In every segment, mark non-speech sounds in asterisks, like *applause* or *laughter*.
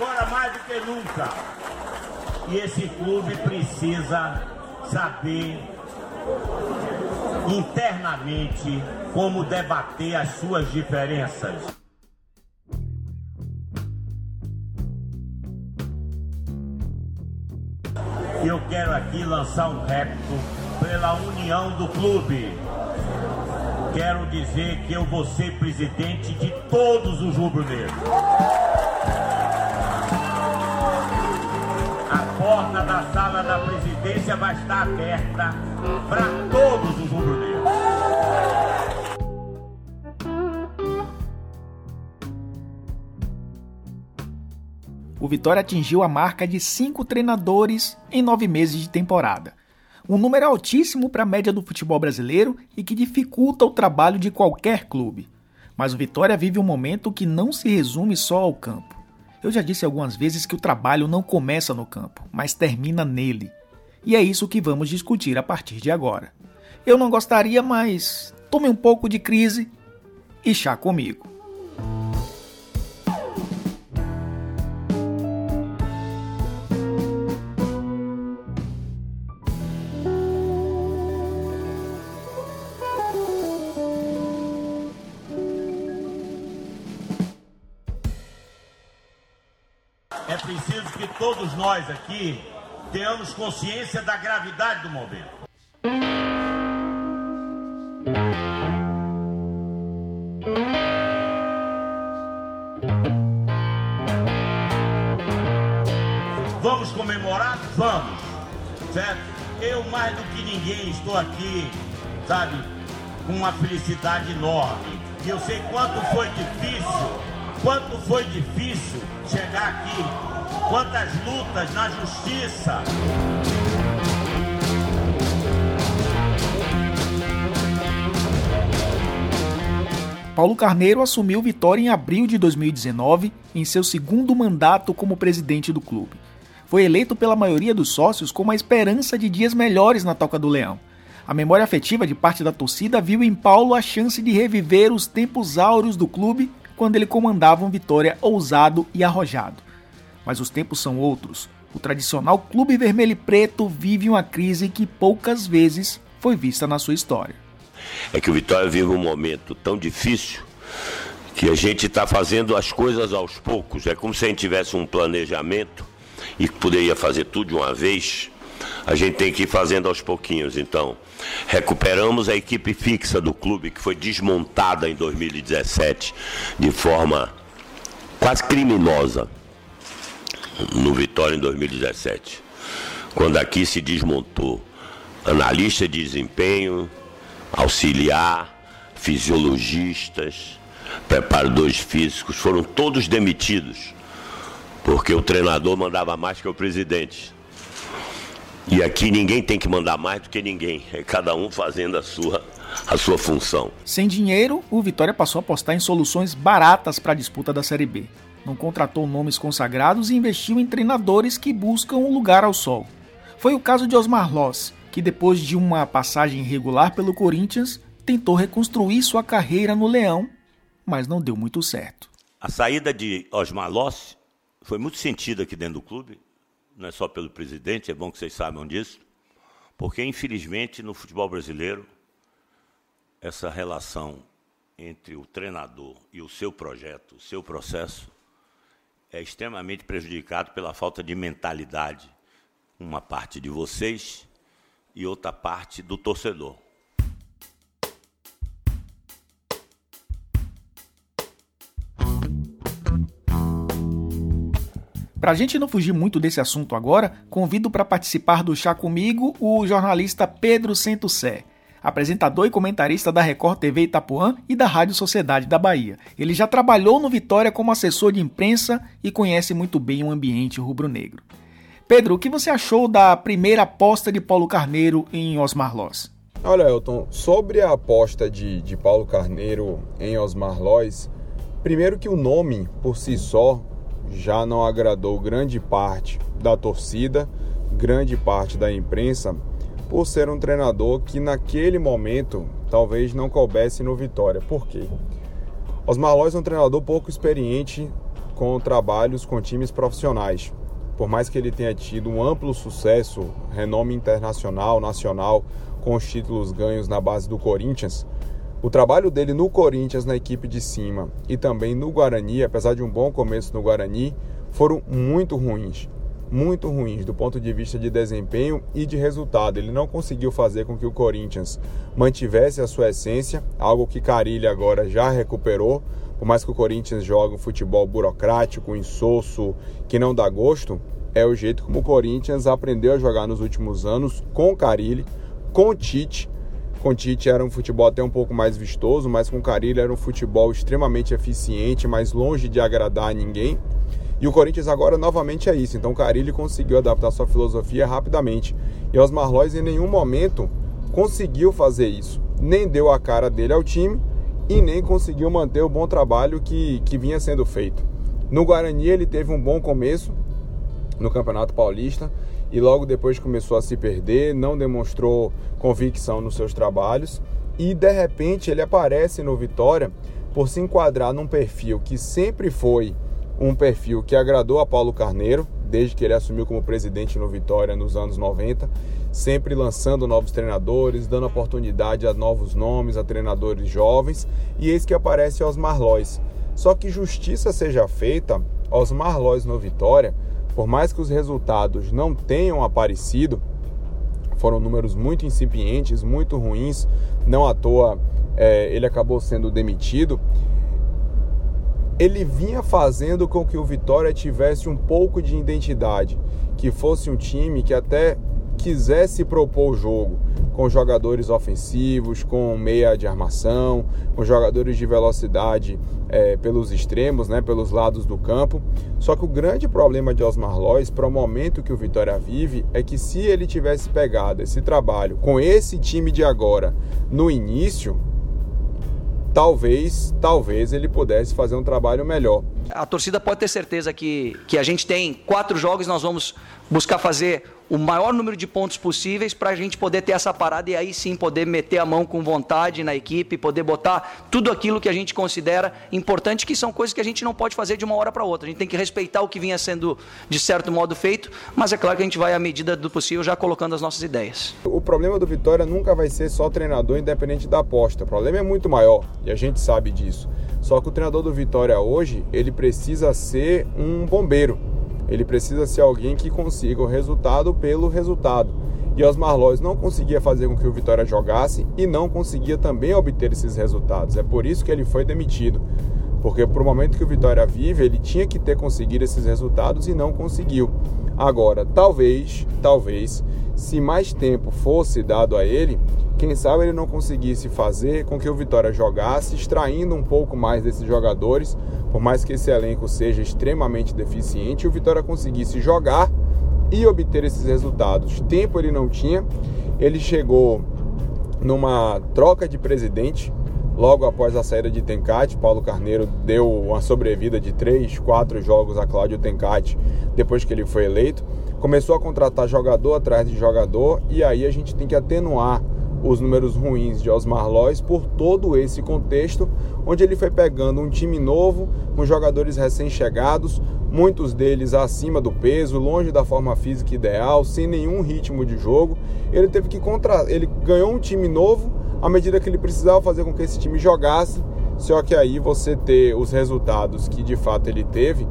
agora mais do que nunca. E esse clube precisa saber internamente como debater as suas diferenças. Eu quero aqui lançar um repto pela união do clube. Quero dizer que eu vou ser presidente de todos os rubro-negros. Porta da sala da presidência vai estar aberta para todos os rubro-negros. O Vitória atingiu a marca de cinco treinadores em nove meses de temporada. Um número altíssimo para a média do futebol brasileiro e que dificulta o trabalho de qualquer clube. Mas o Vitória vive um momento que não se resume só ao campo. Eu já disse algumas vezes que o trabalho não começa no campo, mas termina nele. E é isso que vamos discutir a partir de agora. Eu não gostaria, mas tome um pouco de crise e chá comigo. Nós aqui tenhamos consciência da gravidade do momento. Vamos comemorar? Vamos. Certo? Eu, mais do que ninguém, estou aqui, sabe, com uma felicidade enorme. E eu sei quanto foi difícil, quanto foi difícil chegar aqui, quantas lutas na justiça. Paulo Carneiro assumiu Vitória em abril de 2019, em seu segundo mandato como presidente do clube. Foi eleito pela maioria dos sócios com a esperança de dias melhores na Toca do Leão. A memória afetiva de parte da torcida viu em Paulo a chance de reviver os tempos áureos do clube quando ele comandava um Vitória ousado e arrojado. Mas os tempos são outros. O tradicional Clube Vermelho e Preto vive uma crise que poucas vezes foi vista na sua história. É que o Vitória vive um momento tão difícil que a gente está fazendo as coisas aos poucos. É como se a gente tivesse um planejamento e poderia fazer tudo de uma vez. A gente tem que ir fazendo aos pouquinhos. Então, recuperamos a equipe fixa do clube que foi desmontada em 2017 de forma quase criminosa no Vitória em 2017, quando aqui se desmontou analista de desempenho, auxiliar, fisiologistas, preparadores físicos, foram todos demitidos, porque o treinador mandava mais que o presidente. E aqui ninguém tem que mandar mais do que ninguém, é cada um fazendo a sua a sua função. Sem dinheiro, o Vitória passou a apostar em soluções baratas para a disputa da Série B. Não contratou nomes consagrados e investiu em treinadores que buscam um lugar ao sol. Foi o caso de Osmar Loss, que depois de uma passagem irregular pelo Corinthians, tentou reconstruir sua carreira no Leão, mas não deu muito certo. A saída de Osmar Loss foi muito sentida aqui dentro do clube, não é só pelo presidente, é bom que vocês saibam disso, porque infelizmente no futebol brasileiro essa relação entre o treinador e o seu projeto, o seu processo, é extremamente prejudicado pela falta de mentalidade, uma parte de vocês e outra parte do torcedor. Para a gente não fugir muito desse assunto agora, convido para participar do Chá Comigo o jornalista Pedro Centosé, apresentador e comentarista da Record TV Itapuã e da Rádio Sociedade da Bahia. Ele já trabalhou no Vitória como assessor de imprensa e conhece muito bem o ambiente rubro-negro. Pedro, o que você achou da primeira aposta de Paulo Carneiro em Osmar Loz? Olha, Elton, sobre a aposta de, de Paulo Carneiro em Osmar Loz, primeiro que o nome por si só já não agradou grande parte da torcida, grande parte da imprensa, por ser um treinador que naquele momento talvez não coubesse no Vitória. Por quê? Osmar Lois é um treinador pouco experiente com trabalhos com times profissionais. Por mais que ele tenha tido um amplo sucesso, renome internacional, nacional, com os títulos ganhos na base do Corinthians, o trabalho dele no Corinthians, na equipe de cima, e também no Guarani, apesar de um bom começo no Guarani, foram muito ruins. Muito ruins do ponto de vista de desempenho e de resultado. Ele não conseguiu fazer com que o Corinthians mantivesse a sua essência, algo que Carilli agora já recuperou. Por mais que o Corinthians jogue um futebol burocrático, insosso, que não dá gosto, é o jeito como o Corinthians aprendeu a jogar nos últimos anos com Carilli, com Tite com Tite era um futebol até um pouco mais vistoso, mas com Carilli era um futebol extremamente eficiente, mas longe de agradar a ninguém. E o Corinthians agora novamente é isso. Então o Carilli conseguiu adaptar sua filosofia rapidamente. E Osmar Lois em nenhum momento conseguiu fazer isso. Nem deu a cara dele ao time e nem conseguiu manter o bom trabalho que, que vinha sendo feito. No Guarani ele teve um bom começo no Campeonato Paulista e logo depois começou a se perder, não demonstrou convicção nos seus trabalhos e de repente ele aparece no Vitória por se enquadrar num perfil que sempre foi um perfil que agradou a Paulo Carneiro, desde que ele assumiu como presidente no Vitória nos anos 90, sempre lançando novos treinadores, dando oportunidade a novos nomes, a treinadores jovens, e eis que aparece Osmar Lois. Só que justiça seja feita, Osmar Lois no Vitória por mais que os resultados não tenham aparecido, foram números muito incipientes, muito ruins, não à toa é, ele acabou sendo demitido. Ele vinha fazendo com que o Vitória tivesse um pouco de identidade, que fosse um time que até quisesse propor o jogo, com jogadores ofensivos, com meia de armação, com jogadores de velocidade é, pelos extremos, né, pelos lados do campo. Só que o grande problema de Osmar Lois para o momento que o Vitória vive é que se ele tivesse pegado esse trabalho com esse time de agora no início, talvez, talvez ele pudesse fazer um trabalho melhor. A torcida pode ter certeza que, que a gente tem quatro jogos, nós vamos buscar fazer o maior número de pontos possíveis para a gente poder ter essa parada e aí sim poder meter a mão com vontade na equipe, poder botar tudo aquilo que a gente considera importante, que são coisas que a gente não pode fazer de uma hora para outra. A gente tem que respeitar o que vinha sendo de certo modo feito, mas é claro que a gente vai à medida do possível já colocando as nossas ideias. O problema do Vitória nunca vai ser só treinador independente da aposta. O problema é muito maior e a gente sabe disso. Só que o treinador do Vitória hoje, ele precisa ser um bombeiro ele precisa ser alguém que consiga o resultado pelo resultado. E Osmar Lois não conseguia fazer com que o Vitória jogasse e não conseguia também obter esses resultados. É por isso que ele foi demitido. Porque para o momento que o Vitória vive, ele tinha que ter conseguido esses resultados e não conseguiu. Agora, talvez, talvez, se mais tempo fosse dado a ele, quem sabe ele não conseguisse fazer com que o Vitória jogasse, extraindo um pouco mais desses jogadores, por mais que esse elenco seja extremamente deficiente, o Vitória conseguisse jogar e obter esses resultados. Tempo ele não tinha, ele chegou numa troca de presidente. Logo após a saída de Tencate, Paulo Carneiro deu uma sobrevida de 3, 4 jogos a Cláudio Tencate depois que ele foi eleito. Começou a contratar jogador atrás de jogador e aí a gente tem que atenuar os números ruins de Osmar Lois por todo esse contexto, onde ele foi pegando um time novo, com jogadores recém-chegados, muitos deles acima do peso, longe da forma física ideal, sem nenhum ritmo de jogo. Ele teve que contra, ele ganhou um time novo à medida que ele precisava fazer com que esse time jogasse. Só que aí você ter os resultados que de fato ele teve,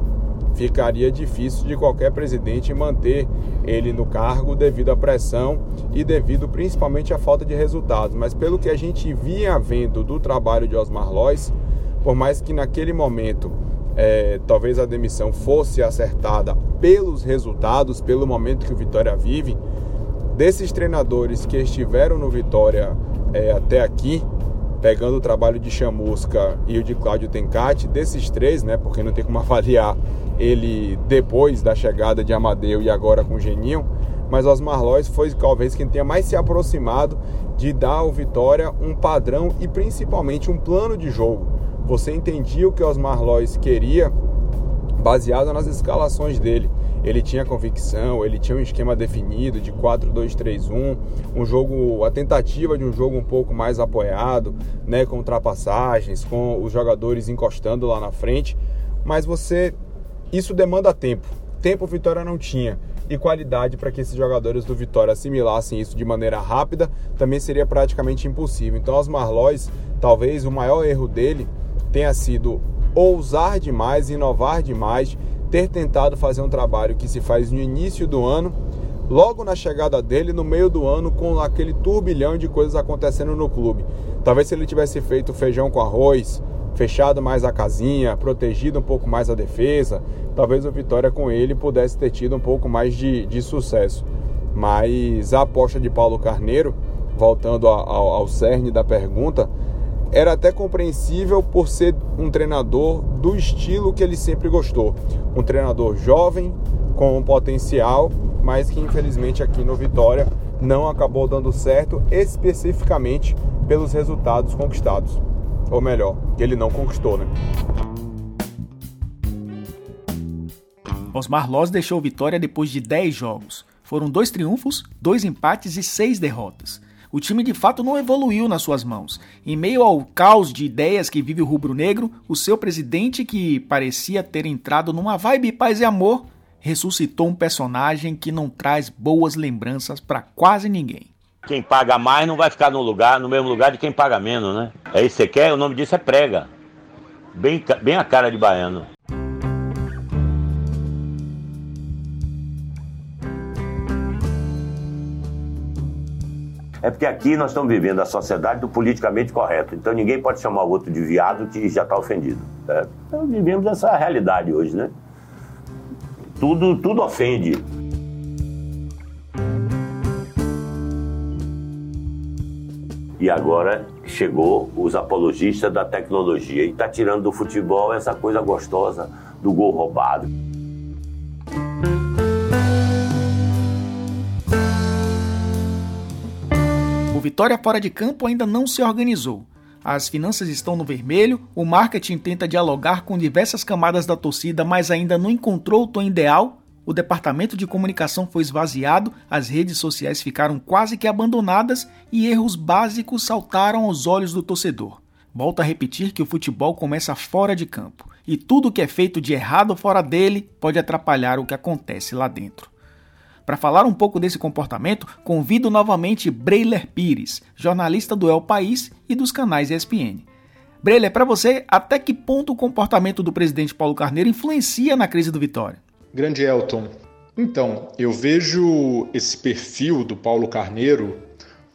ficaria difícil de qualquer presidente manter ele no cargo devido à pressão e devido principalmente à falta de resultados. Mas pelo que a gente vinha vendo do trabalho de Osmar Lois, por mais que naquele momento é, talvez a demissão fosse acertada pelos resultados, pelo momento que o Vitória vive, desses treinadores que estiveram no Vitória é, até aqui, pegando o trabalho de Chamusca e o de Cláudio Tencati, desses três, né, porque não tem como *laughs* avaliar ele depois da chegada de Amadeu e agora com Geninho, mas Osmar Lois foi talvez quem tenha mais se aproximado de dar ao Vitória um padrão e principalmente um plano de jogo. Você entendia o que Osmar Lois queria baseado nas escalações dele. Ele tinha convicção, ele tinha um esquema definido de 4-2-3-1, um jogo, a tentativa de um jogo um pouco mais apoiado, né, com ultrapassagens, com os jogadores encostando lá na frente, mas você isso demanda tempo. Tempo o Vitória não tinha e qualidade para que esses jogadores do Vitória assimilassem isso de maneira rápida também seria praticamente impossível. Então, Osmar Lois, talvez o maior erro dele tenha sido ousar demais, inovar demais, ter tentado fazer um trabalho que se faz no início do ano, logo na chegada dele, no meio do ano, com aquele turbilhão de coisas acontecendo no clube. Talvez se ele tivesse feito feijão com arroz, fechado mais a casinha, protegido um pouco mais a defesa, talvez o Vitória com ele pudesse ter tido um pouco mais de, de sucesso. Mas a aposta de Paulo Carneiro, voltando ao, ao cerne da pergunta, era até compreensível por ser um treinador do estilo que ele sempre gostou. Um treinador jovem, com um potencial, mas que infelizmente aqui no Vitória não acabou dando certo, especificamente pelos resultados conquistados. Ou melhor, que ele não conquistou, né? Osmar Loz deixou Vitória depois de 10 jogos. Foram dois triunfos, dois empates e seis derrotas. O time de fato não evoluiu nas suas mãos. Em meio ao caos de ideias que vive o rubro-negro, o seu presidente, que parecia ter entrado numa vibe paz e amor, ressuscitou um personagem que não traz boas lembranças para quase ninguém. Quem paga mais não vai ficar no lugar, no mesmo lugar de quem paga menos, né? É isso que você quer? O nome disso é prega. Bem, bem a cara de baiano. É porque aqui nós estamos vivendo a sociedade do politicamente correto. Então ninguém pode chamar o outro de viado que já está ofendido. É, então vivemos essa realidade hoje, né? Tudo, tudo ofende. E agora chegou os apologistas da tecnologia e está tirando do futebol essa coisa gostosa do gol roubado. Vitória fora de campo ainda não se organizou. As finanças estão no vermelho, o marketing tenta dialogar com diversas camadas da torcida, mas ainda não encontrou o tom ideal. O departamento de comunicação foi esvaziado, as redes sociais ficaram quase que abandonadas e erros básicos saltaram aos olhos do torcedor. Volto a repetir que o futebol começa fora de campo e tudo que é feito de errado fora dele pode atrapalhar o que acontece lá dentro. Para falar um pouco desse comportamento, convido novamente Breiler Pires, jornalista do El País e dos canais ESPN. Breiler, para você, até que ponto o comportamento do presidente Paulo Carneiro influencia na crise do Vitória? Grande Elton. Então, eu vejo esse perfil do Paulo Carneiro,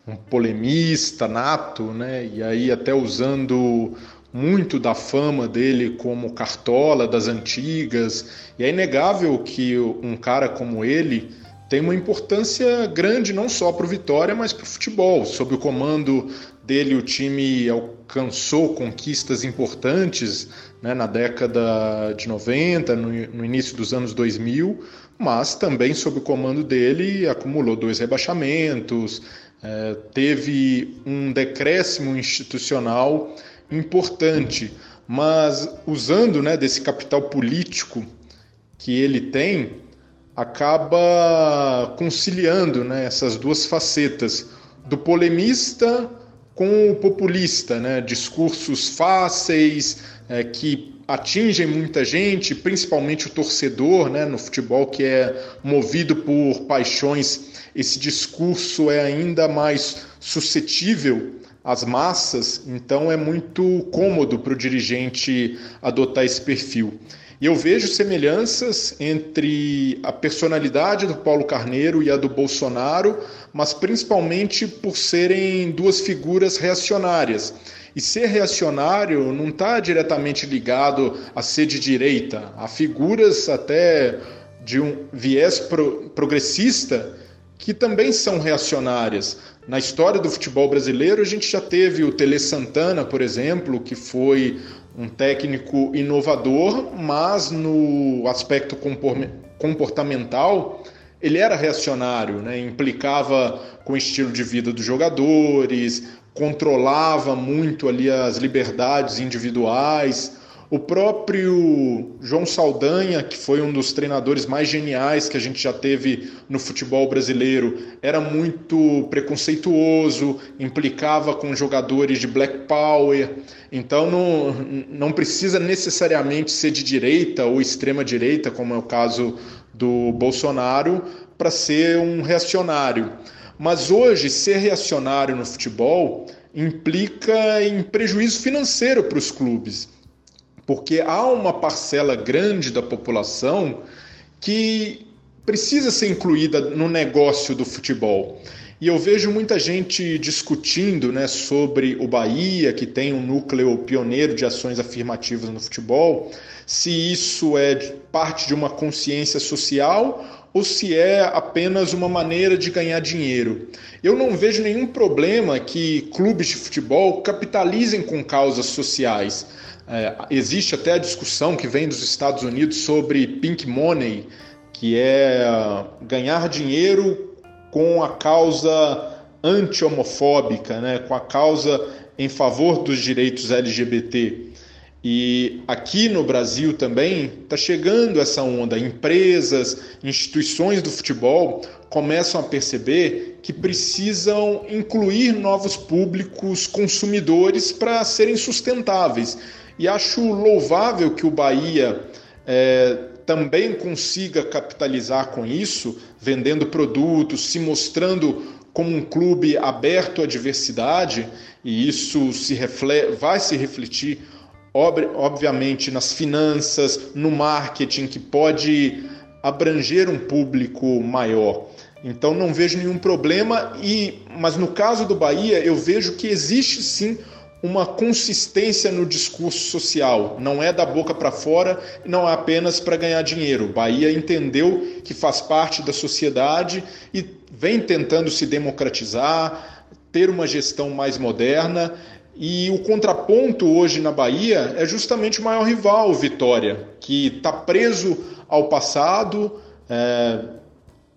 um polemista nato, né? E aí até usando muito da fama dele como cartola das antigas. E é inegável que um cara como ele tem uma importância grande não só para o Vitória, mas para o futebol. Sob o comando dele, o time alcançou conquistas importantes né, na década de 90, no, no, início dos anos 2000, mas também sob o comando dele acumulou dois rebaixamentos, é, teve um decréscimo institucional importante, mas usando né, desse capital político que ele tem, acaba conciliando né, essas duas facetas do polemista com o populista, né, discursos fáceis é, que atingem muita gente, principalmente o torcedor, né, no futebol que é movido por paixões, esse discurso é ainda mais suscetível às massas, então é muito cômodo para o dirigente adotar esse perfil. E eu vejo semelhanças entre a personalidade do Paulo Carneiro e a do Bolsonaro, mas principalmente por serem duas figuras reacionárias. E ser reacionário não está diretamente ligado a ser de direita. Há figuras até de um viés pro progressista que também são reacionárias. Na história do futebol brasileiro, a gente já teve o Tele Santana, por exemplo, que foi um técnico inovador, mas no aspecto comportamental ele era reacionário, né? implicava com o estilo de vida dos jogadores, controlava muito ali as liberdades individuais. O próprio João Saldanha, que foi um dos treinadores mais geniais que a gente já teve no futebol brasileiro, era muito preconceituoso, implicava com jogadores de black power. Então não, não precisa necessariamente ser de direita ou extrema direita, como é o caso do Bolsonaro, para ser um reacionário. Mas hoje, ser reacionário no futebol implica em prejuízo financeiro para os clubes porque há uma parcela grande da população que precisa ser incluída no negócio do futebol. E eu vejo muita gente discutindo né, sobre o Bahia, que tem um núcleo pioneiro de ações afirmativas no futebol, se isso é parte de uma consciência social ou se é apenas uma maneira de ganhar dinheiro. Eu não vejo nenhum problema que clubes de futebol capitalizem com causas sociais. É, existe até a discussão que vem dos Estados Unidos sobre pink money, que é ganhar dinheiro com a causa anti-homofóbica, né, com a causa em favor dos direitos LGBT. E aqui no Brasil também está chegando essa onda. Empresas, instituições do futebol começam a perceber que precisam incluir novos públicos consumidores para serem sustentáveis. E acho louvável que o Bahia é, também consiga capitalizar com isso, vendendo produtos, se mostrando como um clube aberto à diversidade, e isso se reflete, vai se refletir, ob obviamente, nas finanças, no marketing, que pode abranger um público maior. Então não vejo nenhum problema, e mas no caso do Bahia, eu vejo que existe sim uma consistência no discurso social. Não é da boca para fora, não é apenas para ganhar dinheiro. Bahia entendeu que faz parte da sociedade e vem tentando se democratizar, ter uma gestão mais moderna. E o contraponto hoje na Bahia é justamente o maior rival, Vitória, que está preso ao passado, é,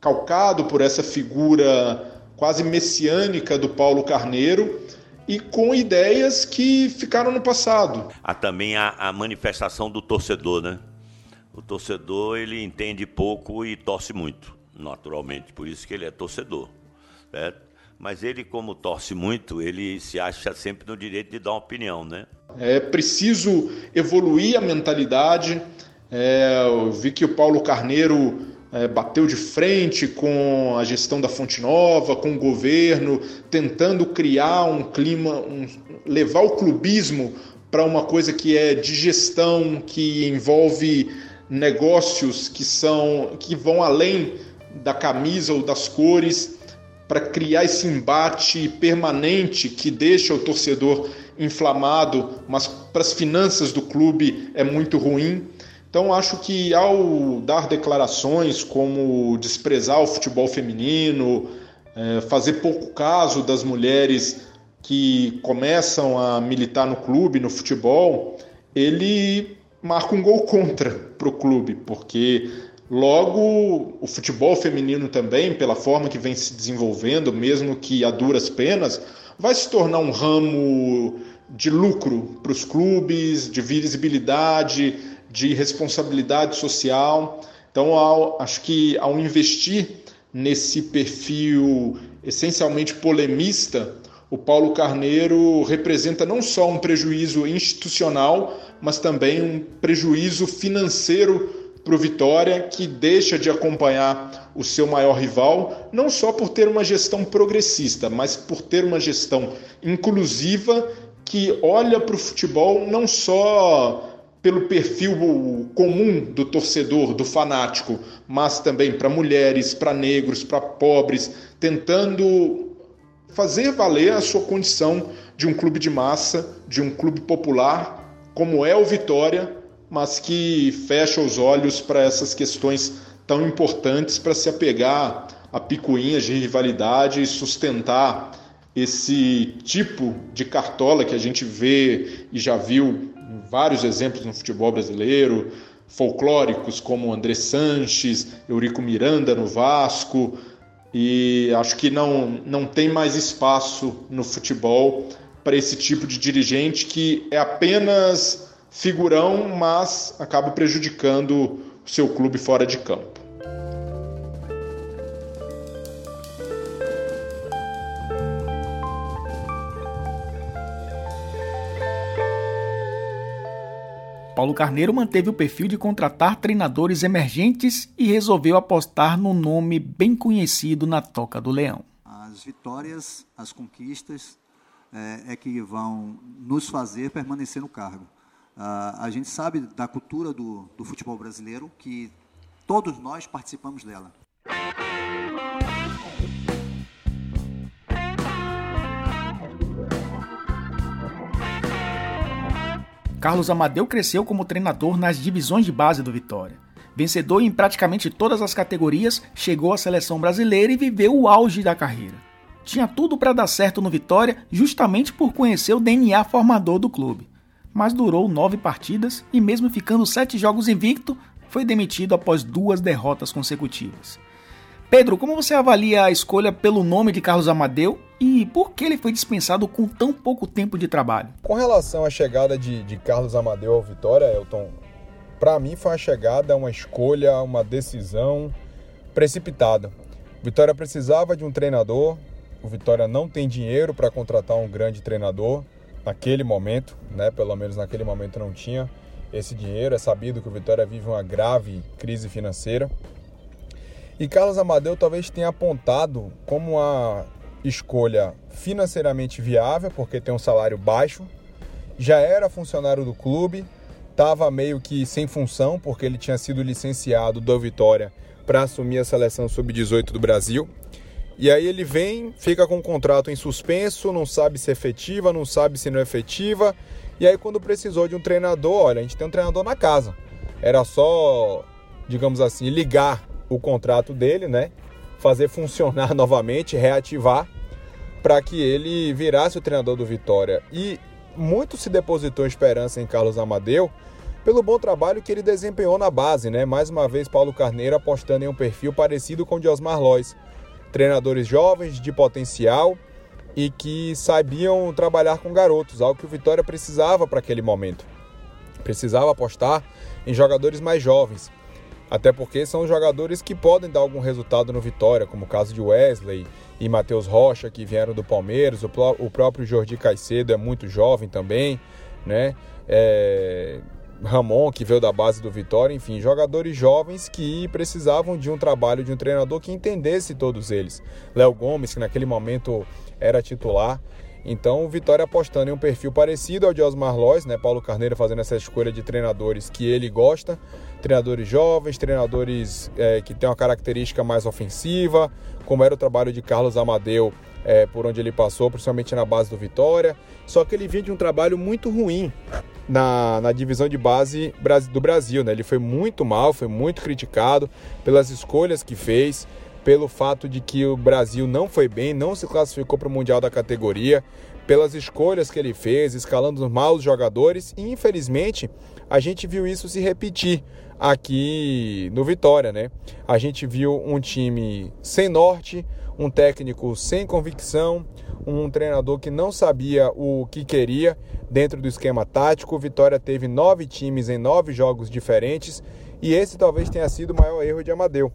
calcado por essa figura quase messiânica do Paulo Carneiro e com ideias que ficaram no passado. Há também a, a manifestação do torcedor, né? O torcedor ele entende pouco e torce muito, naturalmente, por isso que ele é torcedor, certo? Mas ele, como torce muito, ele se acha sempre no direito de dar uma opinião, né? É preciso evoluir a mentalidade. É, eu vi que o Paulo Carneiro é, bateu de frente com a gestão da Fonte Nova, com o governo, tentando criar um clima, um, levar o clubismo para uma coisa que é de gestão, que envolve negócios que são que vão além da camisa ou das cores, para criar esse embate permanente que deixa o torcedor inflamado, mas para as finanças do clube é muito ruim. Então, acho que ao dar declarações como desprezar o futebol feminino, é, fazer pouco caso das mulheres que começam a militar no clube, no futebol, ele marca um gol contra para o clube, porque logo o futebol feminino também, pela forma que vem se desenvolvendo, mesmo que a duras penas, vai se tornar um ramo de lucro para os clubes, de visibilidade, de responsabilidade social. Então, ao, acho que ao investir nesse perfil essencialmente polemista, o Paulo Carneiro representa não só um prejuízo institucional, mas também um prejuízo financeiro para o Vitória, que deixa de acompanhar o seu maior rival, não só por ter uma gestão progressista, mas por ter uma gestão inclusiva que olha para o futebol não só pelo perfil comum do torcedor, do fanático, mas também para mulheres, para negros, para pobres, tentando fazer valer a sua condição de um clube de massa, de um clube popular, como é o Vitória, mas que fecha os olhos para essas questões tão importantes para se apegar a picuinhas de rivalidade e sustentar esse tipo de cartola que a gente vê e já viu vários exemplos no futebol brasileiro, folclóricos como André Sanches, Eurico Miranda no Vasco, e acho que não, não tem mais espaço no futebol para esse tipo de dirigente que é apenas figurão, mas acaba prejudicando o seu clube fora de campo. Paulo Carneiro manteve o perfil de contratar treinadores emergentes e resolveu apostar no nome bem conhecido na Toca do Leão. As vitórias, as conquistas é, é que vão nos fazer permanecer no cargo. Uh, a gente sabe da cultura do, do futebol brasileiro que todos nós participamos dela. Carlos Amadeu cresceu como treinador nas divisões de base do Vitória. Vencedor em praticamente todas as categorias, chegou à seleção brasileira e viveu o auge da carreira. Tinha tudo para dar certo no Vitória, justamente por conhecer o DNA formador do clube. Mas durou nove partidas e, mesmo ficando sete jogos invicto, foi demitido após duas derrotas consecutivas. Pedro, como você avalia a escolha pelo nome de Carlos Amadeu e por que ele foi dispensado com tão pouco tempo de trabalho? Com relação à chegada de, de Carlos Amadeu ao Vitória, Elton, para mim foi uma chegada, uma escolha, uma decisão precipitada. O Vitória precisava de um treinador, o Vitória não tem dinheiro para contratar um grande treinador naquele momento, né? Pelo menos naquele momento não tinha esse dinheiro. É sabido que o Vitória vive uma grave crise financeira. E Carlos Amadeu talvez tenha apontado como uma escolha financeiramente viável, porque tem um salário baixo, já era funcionário do clube, estava meio que sem função, porque ele tinha sido licenciado do Vitória para assumir a seleção sub-18 do Brasil. E aí ele vem, fica com o contrato em suspenso, não sabe se é efetiva, não sabe se não é efetiva. E aí quando precisou de um treinador, olha, a gente tem um treinador na casa. Era só, digamos assim, ligar o contrato dele, né? Fazer funcionar *laughs* novamente, reativar, para que ele virasse o treinador do Vitória. E muito se depositou esperança em Carlos Amadeu pelo bom trabalho que ele desempenhou na base, né? Mais uma vez, Paulo Carneiro apostando em um perfil parecido com o de Osmar Lois. Treinadores jovens, de potencial e que sabiam trabalhar com garotos, algo que o Vitória precisava para aquele momento. Precisava apostar em jogadores mais jovens. Até porque são jogadores que podem dar algum resultado no Vitória, como o caso de Wesley e Matheus Rocha, que vieram do Palmeiras. O, o próprio Jordi Caicedo é muito jovem também, né? É... Ramon, que veio da base do Vitória, enfim, jogadores jovens que precisavam de um trabalho de um treinador que entendesse todos eles. Léo Gomes, que naquele momento era titular. Então, o Vitória apostando em um perfil parecido ao de Osmar Lois, né? Paulo Carneiro fazendo essa escolha de treinadores que ele gosta, treinadores jovens, treinadores é, que têm uma característica mais ofensiva, como era o trabalho de Carlos Amadeu é, por onde ele passou, principalmente na base do Vitória. Só que ele vinha de um trabalho muito ruim na, na divisão de base do Brasil, né? Ele foi muito mal, foi muito criticado pelas escolhas que fez pelo fato de que o Brasil não foi bem, não se classificou para o Mundial da categoria, pelas escolhas que ele fez, escalando mal os jogadores, e infelizmente a gente viu isso se repetir aqui no Vitória, né? A gente viu um time sem norte, um técnico sem convicção, um treinador que não sabia o que queria dentro do esquema tático. Vitória teve nove times em nove jogos diferentes e esse talvez tenha sido o maior erro de Amadeu.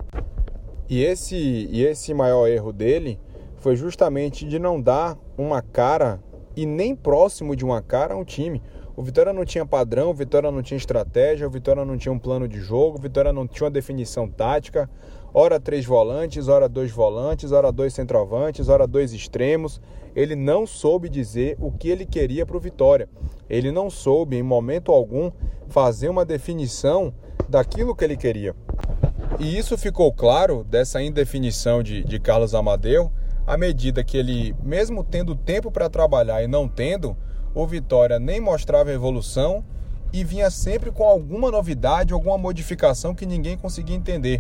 E esse, e esse maior erro dele foi justamente de não dar uma cara e nem próximo de uma cara a um time. O Vitória não tinha padrão, o Vitória não tinha estratégia, o Vitória não tinha um plano de jogo, o Vitória não tinha uma definição tática. Ora três volantes, ora dois volantes, ora dois centroavantes, ora dois extremos. Ele não soube dizer o que ele queria para o Vitória. Ele não soube, em momento algum, fazer uma definição daquilo que ele queria. E isso ficou claro dessa indefinição de, de Carlos Amadeu, à medida que ele, mesmo tendo tempo para trabalhar e não tendo, o Vitória nem mostrava evolução e vinha sempre com alguma novidade, alguma modificação que ninguém conseguia entender.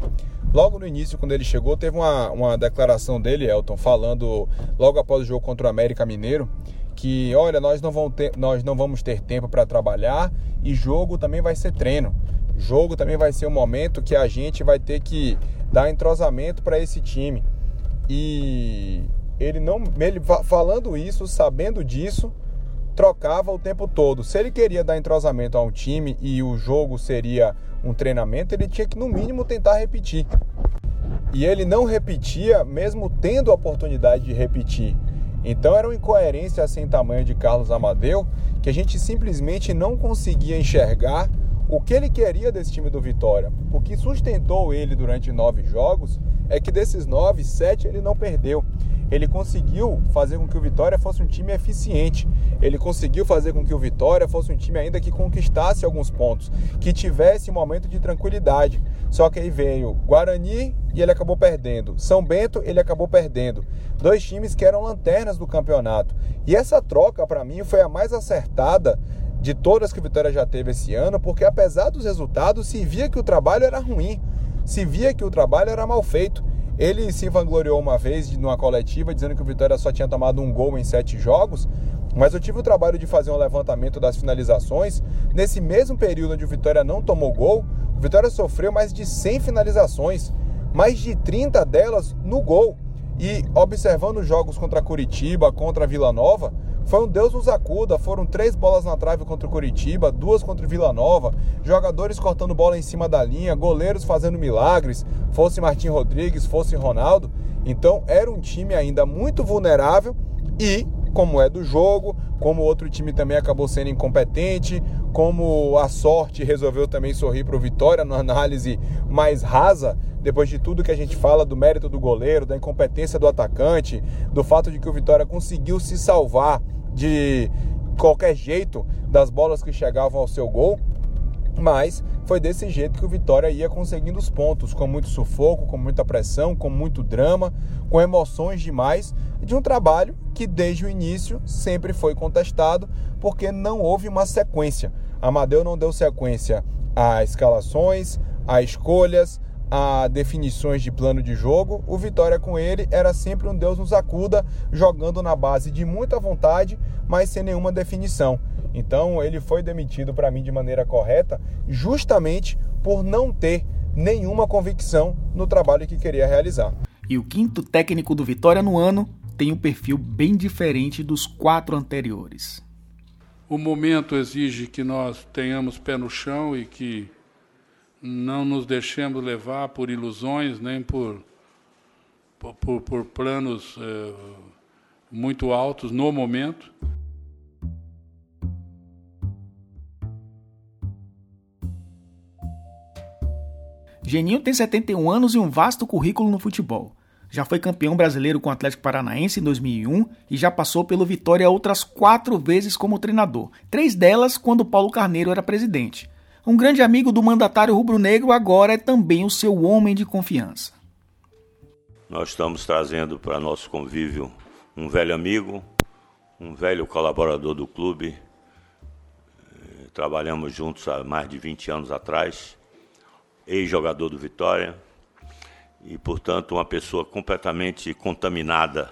Logo no início, quando ele chegou, teve uma, uma declaração dele, Elton, falando logo após o jogo contra o América Mineiro, que olha, nós não vamos ter, nós não vamos ter tempo para trabalhar e jogo também vai ser treino. Jogo também vai ser um momento que a gente vai ter que dar entrosamento para esse time. E ele não, ele falando isso, sabendo disso, trocava o tempo todo. Se ele queria dar entrosamento a um time e o jogo seria um treinamento, ele tinha que no mínimo tentar repetir. E ele não repetia, mesmo tendo a oportunidade de repetir. Então era uma incoerência sem tamanho de Carlos Amadeu que a gente simplesmente não conseguia enxergar o que ele queria desse time do Vitória. O que sustentou ele durante nove jogos é que desses nove, sete ele não perdeu ele conseguiu fazer com que o Vitória fosse um time eficiente. Ele conseguiu fazer com que o Vitória fosse um time ainda que conquistasse alguns pontos, que tivesse um momento de tranquilidade. Só que aí veio Guarani e ele acabou perdendo. São Bento, ele acabou perdendo. Dois times que eram lanternas do campeonato. E essa troca, para mim, foi a mais acertada de todas que o Vitória já teve esse ano, porque apesar dos resultados, se via que o trabalho era ruim, se via que o trabalho era mal feito. Ele se vangloriou uma vez numa coletiva dizendo que o Vitória só tinha tomado um gol em sete jogos, mas eu tive o trabalho de fazer um levantamento das finalizações. Nesse mesmo período onde o Vitória não tomou gol, o Vitória sofreu mais de 100 finalizações, mais de 30 delas no gol. E observando jogos contra Curitiba, contra Vila Nova, foi um Deus nos acuda. Foram três bolas na trave contra o Curitiba, duas contra o Vila Nova, jogadores cortando bola em cima da linha, goleiros fazendo milagres, fosse Martim Rodrigues, fosse Ronaldo. Então era um time ainda muito vulnerável e, como é do jogo, como o outro time também acabou sendo incompetente, como a sorte resolveu também sorrir para o Vitória na análise mais rasa, depois de tudo que a gente fala do mérito do goleiro, da incompetência do atacante, do fato de que o Vitória conseguiu se salvar de qualquer jeito das bolas que chegavam ao seu gol, mas foi desse jeito que o Vitória ia conseguindo os pontos, com muito sufoco, com muita pressão, com muito drama, com emoções demais, de um trabalho que desde o início sempre foi contestado, porque não houve uma sequência. Amadeu não deu sequência a escalações, a escolhas, a definições de plano de jogo. O Vitória com ele era sempre um Deus nos acuda, jogando na base de muita vontade, mas sem nenhuma definição. Então ele foi demitido para mim de maneira correta, justamente por não ter nenhuma convicção no trabalho que queria realizar. E o quinto técnico do Vitória no ano tem um perfil bem diferente dos quatro anteriores. O momento exige que nós tenhamos pé no chão e que não nos deixemos levar por ilusões nem por, por, por planos eh, muito altos no momento. Geninho tem 71 anos e um vasto currículo no futebol. Já foi campeão brasileiro com o Atlético Paranaense em 2001 e já passou pelo Vitória outras quatro vezes como treinador, três delas quando Paulo Carneiro era presidente. Um grande amigo do mandatário rubro-negro agora é também o seu homem de confiança. Nós estamos trazendo para nosso convívio um velho amigo, um velho colaborador do clube. Eh, trabalhamos juntos há mais de 20 anos atrás ex-jogador do Vitória, e, portanto, uma pessoa completamente contaminada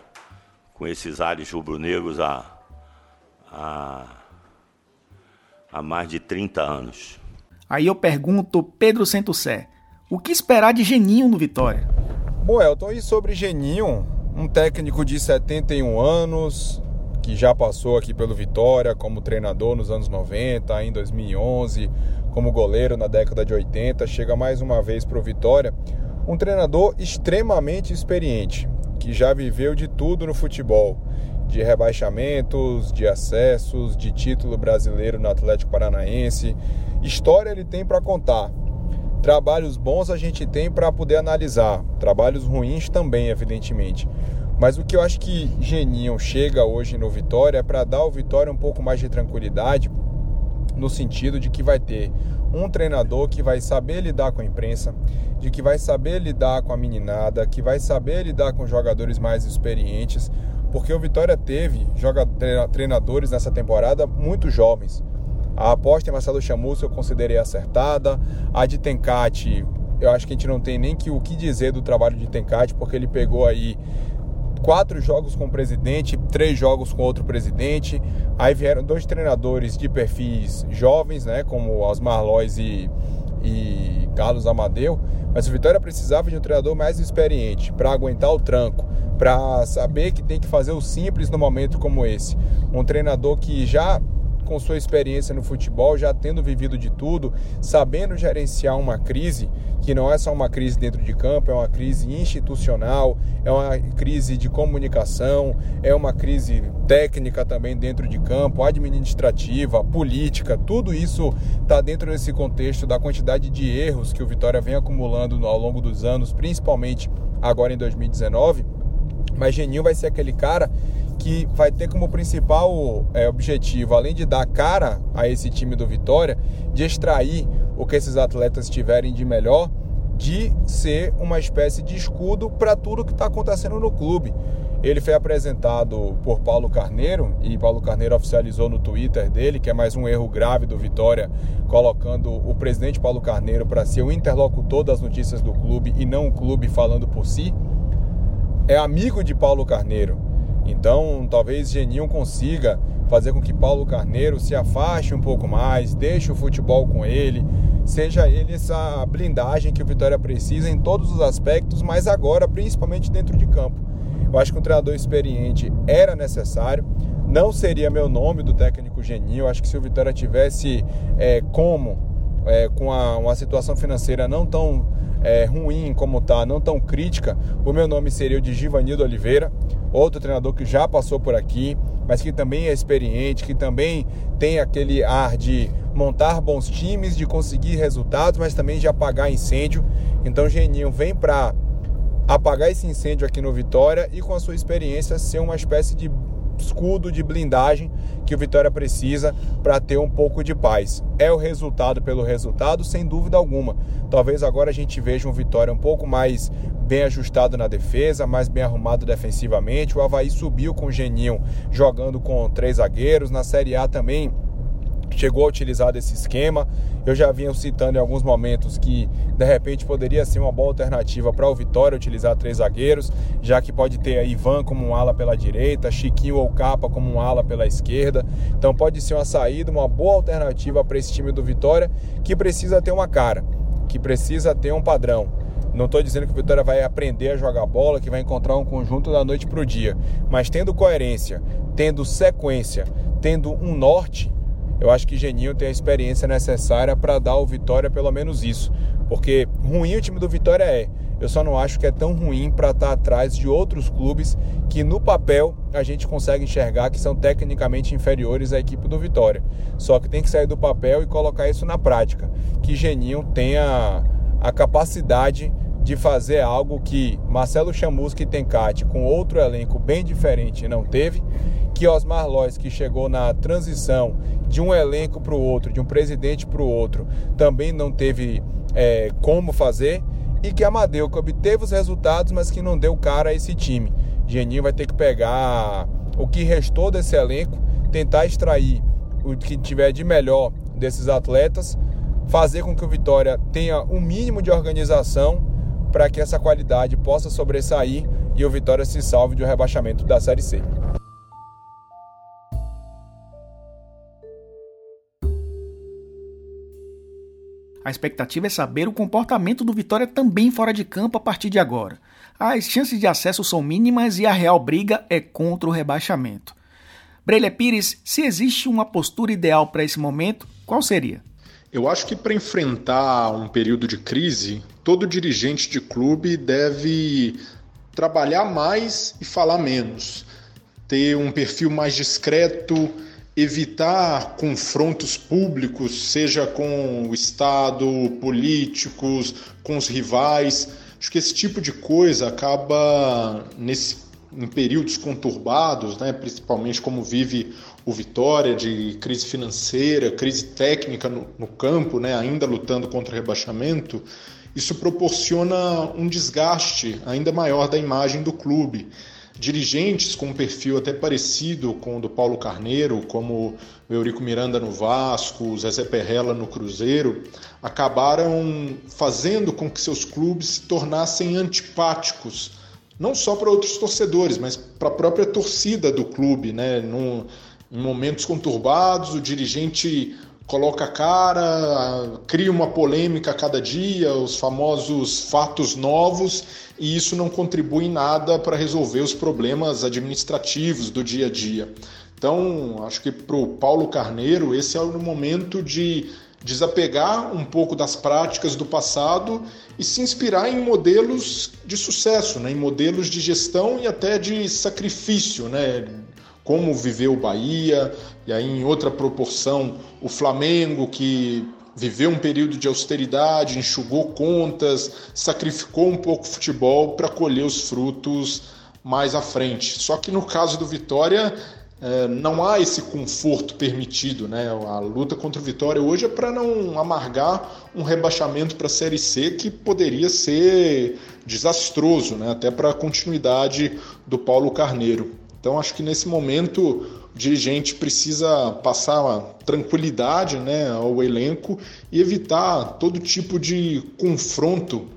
com esses ares rubro-negros há, há, há mais de 30 anos. Aí eu pergunto, Pedro Centocé, o que esperar de Geninho no Vitória? Bom, Elton, e sobre Geninho, um técnico de 71 anos, que já passou aqui pelo Vitória como treinador nos anos 90, em 2011, como goleiro na década de 80, chega mais uma vez para o Vitória, um treinador extremamente experiente, que já viveu de tudo no futebol, de rebaixamentos, de acessos, de título brasileiro no Atlético Paranaense. História ele tem para contar. Trabalhos bons a gente tem para poder analisar, trabalhos ruins também, evidentemente. Mas o que eu acho que Geninho chega hoje no Vitória é para dar ao Vitória um pouco mais de tranquilidade, no sentido de que vai ter um treinador que vai saber lidar com a imprensa, de que vai saber lidar com a meninada, que vai saber lidar com jogadores mais experientes, porque o Vitória teve treinadores nessa temporada muito jovens. A aposta em Marcelo Chamusca eu considerei acertada, a de Tencate, eu acho que a gente não tem nem que, o que dizer do trabalho de Tencate, porque ele pegou aí quatro jogos com o presidente, três jogos com outro presidente. Aí vieram dois treinadores de perfis jovens, né, como Osmar Lois e, e Carlos Amadeu, Mas o Vitória precisava de um treinador mais experiente para aguentar o tranco, para saber que tem que fazer o simples no momento como esse. Um treinador que já com sua experiência no futebol, já tendo vivido de tudo, sabendo gerenciar uma crise, que não é só uma crise dentro de campo, é uma crise institucional, é uma crise de comunicação, é uma crise técnica também dentro de campo, administrativa, política, tudo isso está dentro desse contexto da quantidade de erros que o Vitória vem acumulando ao longo dos anos, principalmente agora em 2019. Mas Geninho vai ser aquele cara que vai ter como principal é, objetivo, além de dar cara a esse time do Vitória, de extrair o que esses atletas tiverem de melhor, de ser uma espécie de escudo para tudo que está acontecendo no clube. Ele foi apresentado por Paulo Carneiro e Paulo Carneiro oficializou no Twitter dele, que é mais um erro grave do Vitória, colocando o presidente Paulo Carneiro para ser o interlocutor das notícias do clube e não o clube falando por si. É amigo de Paulo Carneiro então, talvez Geninho consiga fazer com que Paulo Carneiro se afaste um pouco mais, deixe o futebol com ele, seja ele essa blindagem que o Vitória precisa em todos os aspectos, mas agora principalmente dentro de campo. Eu acho que um treinador experiente era necessário. Não seria meu nome do técnico Geninho. Eu acho que se o Vitória tivesse é, como, é, com a, uma situação financeira não tão é, ruim como está, não tão crítica, o meu nome seria o de Givanildo Oliveira outro treinador que já passou por aqui, mas que também é experiente, que também tem aquele ar de montar bons times, de conseguir resultados, mas também de apagar incêndio. Então, Geninho vem para apagar esse incêndio aqui no Vitória e com a sua experiência ser uma espécie de escudo de blindagem que o Vitória precisa para ter um pouco de paz. É o resultado pelo resultado, sem dúvida alguma. Talvez agora a gente veja um Vitória um pouco mais bem ajustado na defesa, mais bem arrumado defensivamente. O Havaí subiu com o Geninho jogando com três zagueiros. Na Série A também chegou a utilizar esse esquema. Eu já vinha citando em alguns momentos que de repente poderia ser uma boa alternativa para o Vitória utilizar três zagueiros, já que pode ter a Ivan como um ala pela direita, Chiquinho ou Capa como um ala pela esquerda. Então pode ser uma saída, uma boa alternativa para esse time do Vitória que precisa ter uma cara, que precisa ter um padrão. Não estou dizendo que o Vitória vai aprender a jogar bola, que vai encontrar um conjunto da noite para o dia, mas tendo coerência, tendo sequência, tendo um norte, eu acho que Geninho tem a experiência necessária para dar ao Vitória pelo menos isso. Porque ruim o time do Vitória é. Eu só não acho que é tão ruim para estar tá atrás de outros clubes que no papel a gente consegue enxergar que são tecnicamente inferiores à equipe do Vitória. Só que tem que sair do papel e colocar isso na prática. Que Geninho tenha a capacidade de fazer algo que Marcelo Chamusca e Tencate, com outro elenco bem diferente, não teve que Osmar Lois, que chegou na transição de um elenco para o outro, de um presidente para o outro, também não teve é, como fazer, e que Amadeu, que obteve os resultados, mas que não deu cara a esse time. Geninho vai ter que pegar o que restou desse elenco, tentar extrair o que tiver de melhor desses atletas, fazer com que o Vitória tenha um mínimo de organização para que essa qualidade possa sobressair e o Vitória se salve do rebaixamento da Série C. A expectativa é saber o comportamento do Vitória também fora de campo a partir de agora. As chances de acesso são mínimas e a real briga é contra o rebaixamento. Brelia Pires, se existe uma postura ideal para esse momento, qual seria? Eu acho que para enfrentar um período de crise, todo dirigente de clube deve trabalhar mais e falar menos, ter um perfil mais discreto, evitar confrontos públicos, seja com o Estado, políticos, com os rivais. Acho que esse tipo de coisa acaba nesse em períodos conturbados, né, principalmente como vive o Vitória, de crise financeira, crise técnica no, no campo, né, ainda lutando contra o rebaixamento, isso proporciona um desgaste ainda maior da imagem do clube. Dirigentes com um perfil até parecido com o do Paulo Carneiro, como o Eurico Miranda no Vasco, o Zezé Perrella no Cruzeiro, acabaram fazendo com que seus clubes se tornassem antipáticos, não só para outros torcedores, mas para a própria torcida do clube. Né? Num, em momentos conturbados, o dirigente coloca a cara, cria uma polêmica a cada dia, os famosos fatos novos, e isso não contribui em nada para resolver os problemas administrativos do dia a dia. Então, acho que para o Paulo Carneiro, esse é o momento de desapegar um pouco das práticas do passado e se inspirar em modelos de sucesso, né? em modelos de gestão e até de sacrifício, né? como viveu o Bahia, e aí em outra proporção o Flamengo, que viveu um período de austeridade, enxugou contas, sacrificou um pouco o futebol para colher os frutos mais à frente. Só que no caso do Vitória, é, não há esse conforto permitido. Né? A luta contra o Vitória hoje é para não amargar um rebaixamento para a Série C que poderia ser desastroso, né? até para a continuidade do Paulo Carneiro. Então acho que nesse momento o dirigente precisa passar tranquilidade né, ao elenco e evitar todo tipo de confronto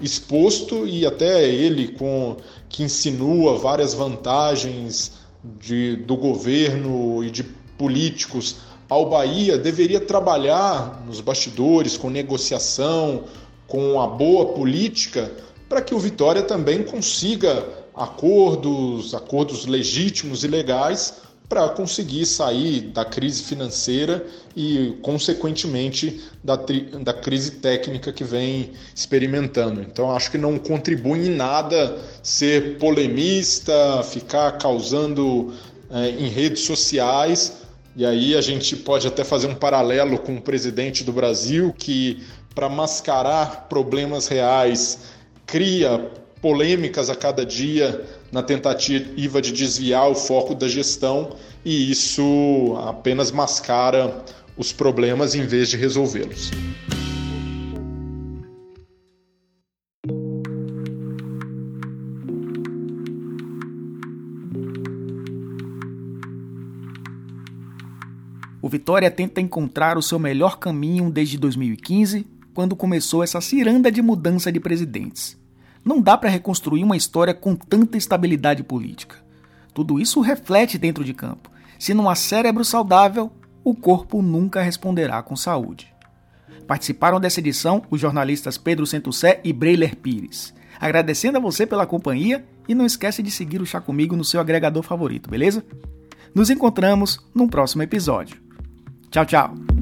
exposto e até ele com que insinua várias vantagens de, do governo e de políticos ao Bahia deveria trabalhar nos bastidores com negociação, com a boa política para que o Vitória também consiga acordos, acordos legítimos e legais para conseguir sair da crise financeira e, consequentemente, da, da crise técnica que vem experimentando. Então, acho que não contribui em nada ser polemista, ficar causando é, em redes sociais. E aí a gente pode até fazer um paralelo com o presidente do Brasil, que, para mascarar problemas reais, cria polêmicas a cada dia na tentativa de desviar o foco da gestão e isso apenas mascara os problemas em vez de resolvê-los. O Vitória tenta encontrar o seu melhor caminho desde 2015, quando começou essa ciranda de mudança de presidentes. Não dá para reconstruir uma história com tanta estabilidade política. Tudo isso reflete dentro de campo. Se não há cérebro saudável, o corpo nunca responderá com saúde. Participaram dessa edição os jornalistas Pedro Centucé e Breiler Pires. Agradecendo a você pela companhia e não esquece de seguir o Chá Comigo no seu agregador favorito, beleza? Nos encontramos num próximo episódio. Tchau, tchau!